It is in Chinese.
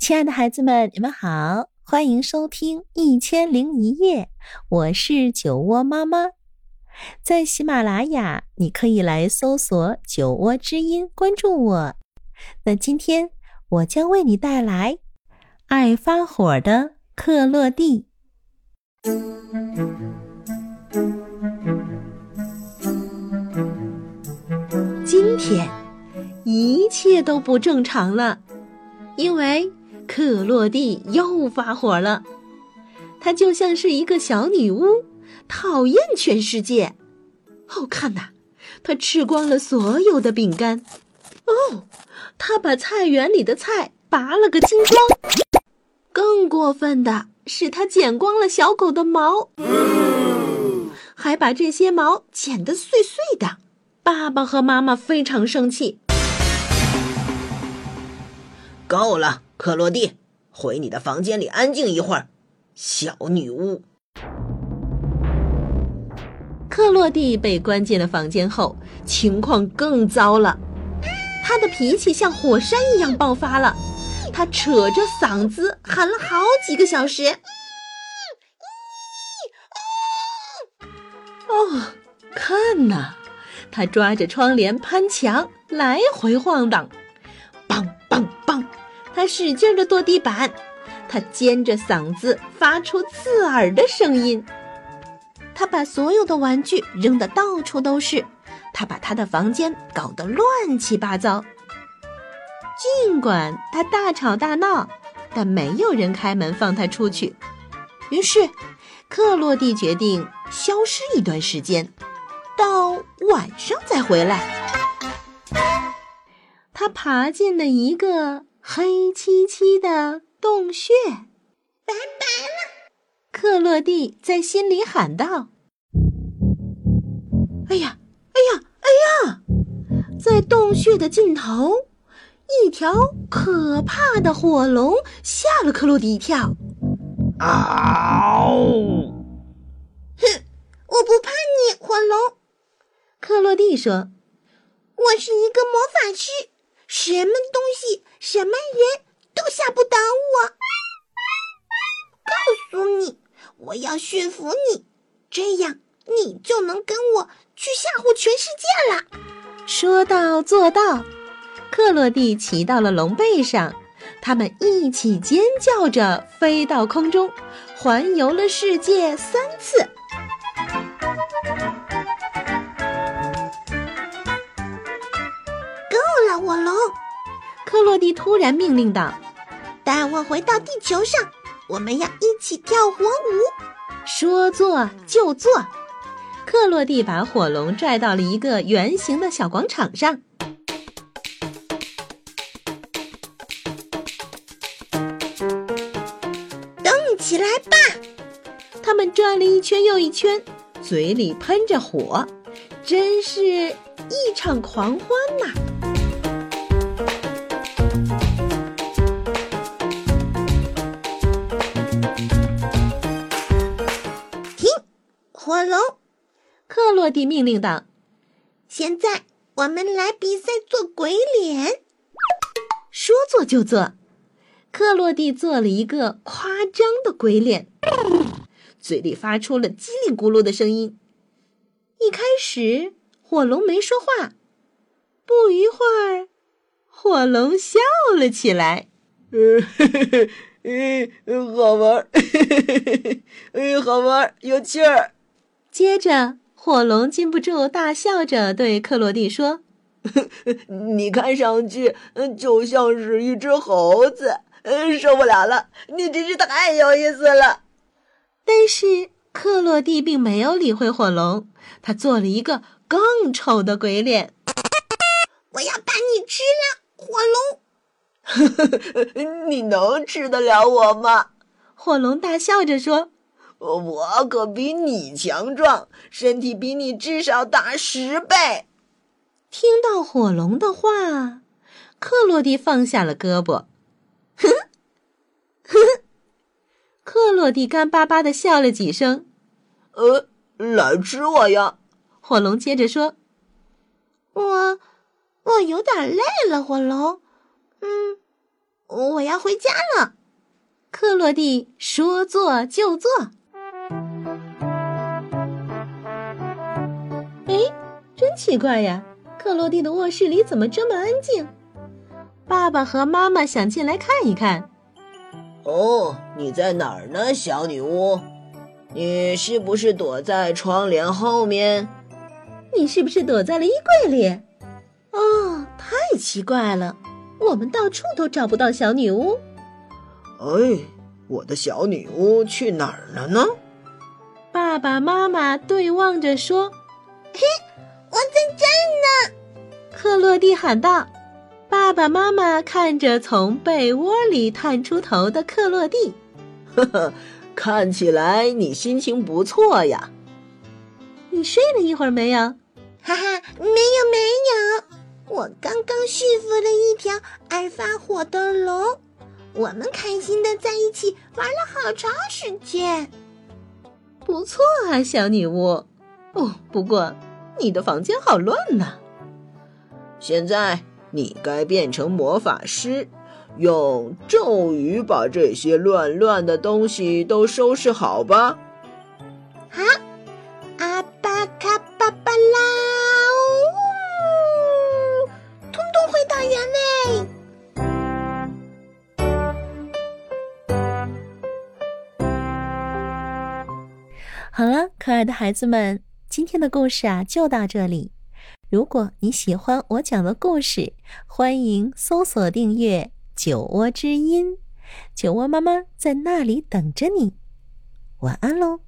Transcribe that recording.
亲爱的孩子们，你们好，欢迎收听《一千零一夜》，我是酒窝妈妈。在喜马拉雅，你可以来搜索“酒窝之音”，关注我。那今天我将为你带来《爱发火的克洛蒂》。今天一切都不正常了，因为克洛蒂又发火了。她就像是一个小女巫，讨厌全世界。哦，看呐，她吃光了所有的饼干。哦，她把菜园里的菜拔了个精光。更过分的是，她剪光了小狗的毛，还把这些毛剪得碎碎的。爸爸和妈妈非常生气。够了，克洛蒂，回你的房间里安静一会儿，小女巫。克洛蒂被关进了房间后，情况更糟了。他的脾气像火山一样爆发了，他扯着嗓子喊了好几个小时。哦，看呐！他抓着窗帘攀墙，来回晃荡，他使劲的跺地板，他尖着嗓子发出刺耳的声音。他把所有的玩具扔得到处都是，他把他的房间搞得乱七八糟。尽管他大吵大闹，但没有人开门放他出去。于是，克洛蒂决定消失一段时间。到晚上再回来，他爬进了一个黑漆漆的洞穴。拜拜了，克洛蒂在心里喊道：“哎呀，哎呀，哎呀！”在洞穴的尽头，一条可怕的火龙吓了克洛蒂一跳。嗷！哼，我不怕你，火龙。克洛蒂说：“我是一个魔法师，什么东西、什么人都吓不倒我。告诉你，我要驯服你，这样你就能跟我去吓唬全世界了。”说到做到，克洛蒂骑到了龙背上，他们一起尖叫着飞到空中，环游了世界三次。蒂突然命令道：“带我回到地球上，我们要一起跳火舞。”说做就做，克洛蒂把火龙拽到了一个圆形的小广场上。动起来吧！他们转了一圈又一圈，嘴里喷着火，真是一场狂欢呐！火龙，克洛蒂命令道：“现在我们来比赛做鬼脸。”说做就做，克洛蒂做了一个夸张的鬼脸，嘴里发出了叽里咕噜的声音。一开始，火龙没说话，不一会儿，火龙笑了起来。嗯，好玩，嗯，好玩，有趣儿。接着，火龙禁不住大笑着对克洛蒂说：“ 你看上去就像是一只猴子，受不了了！你真是太有意思了。”但是克洛蒂并没有理会火龙，他做了一个更丑的鬼脸。“我要把你吃了，火龙！”“ 你能吃得了我吗？”火龙大笑着说。我可比你强壮，身体比你至少大十倍。听到火龙的话，克洛蒂放下了胳膊。哼，哼，克洛蒂干巴巴的笑了几声。呃，来吃我呀！火龙接着说：“我，我有点累了，火龙。嗯，我要回家了。克洛蒂说做就做。奇怪呀！克洛蒂的卧室里怎么这么安静？爸爸和妈妈想进来看一看。哦，你在哪儿呢，小女巫？你是不是躲在窗帘后面？你是不是躲在了衣柜里？哦，太奇怪了，我们到处都找不到小女巫。哎，我的小女巫去哪儿了呢？爸爸妈妈对望着说：“嘿，我在这儿呢！”克洛蒂喊道。爸爸妈妈看着从被窝里探出头的克洛蒂，呵呵，看起来你心情不错呀。你睡了一会儿没有？哈哈，没有没有，我刚刚驯服了一条爱发火的龙。我们开心的在一起玩了好长时间，不错啊，小女巫。哦，不过你的房间好乱呐。现在。你该变成魔法师，用咒语把这些乱乱的东西都收拾好吧。啊，阿巴卡巴巴拉，呜，通通回到原位。好了，可爱的孩子们，今天的故事啊，就到这里。如果你喜欢我讲的故事，欢迎搜索订阅“酒窝之音”，酒窝妈妈在那里等着你。晚安喽。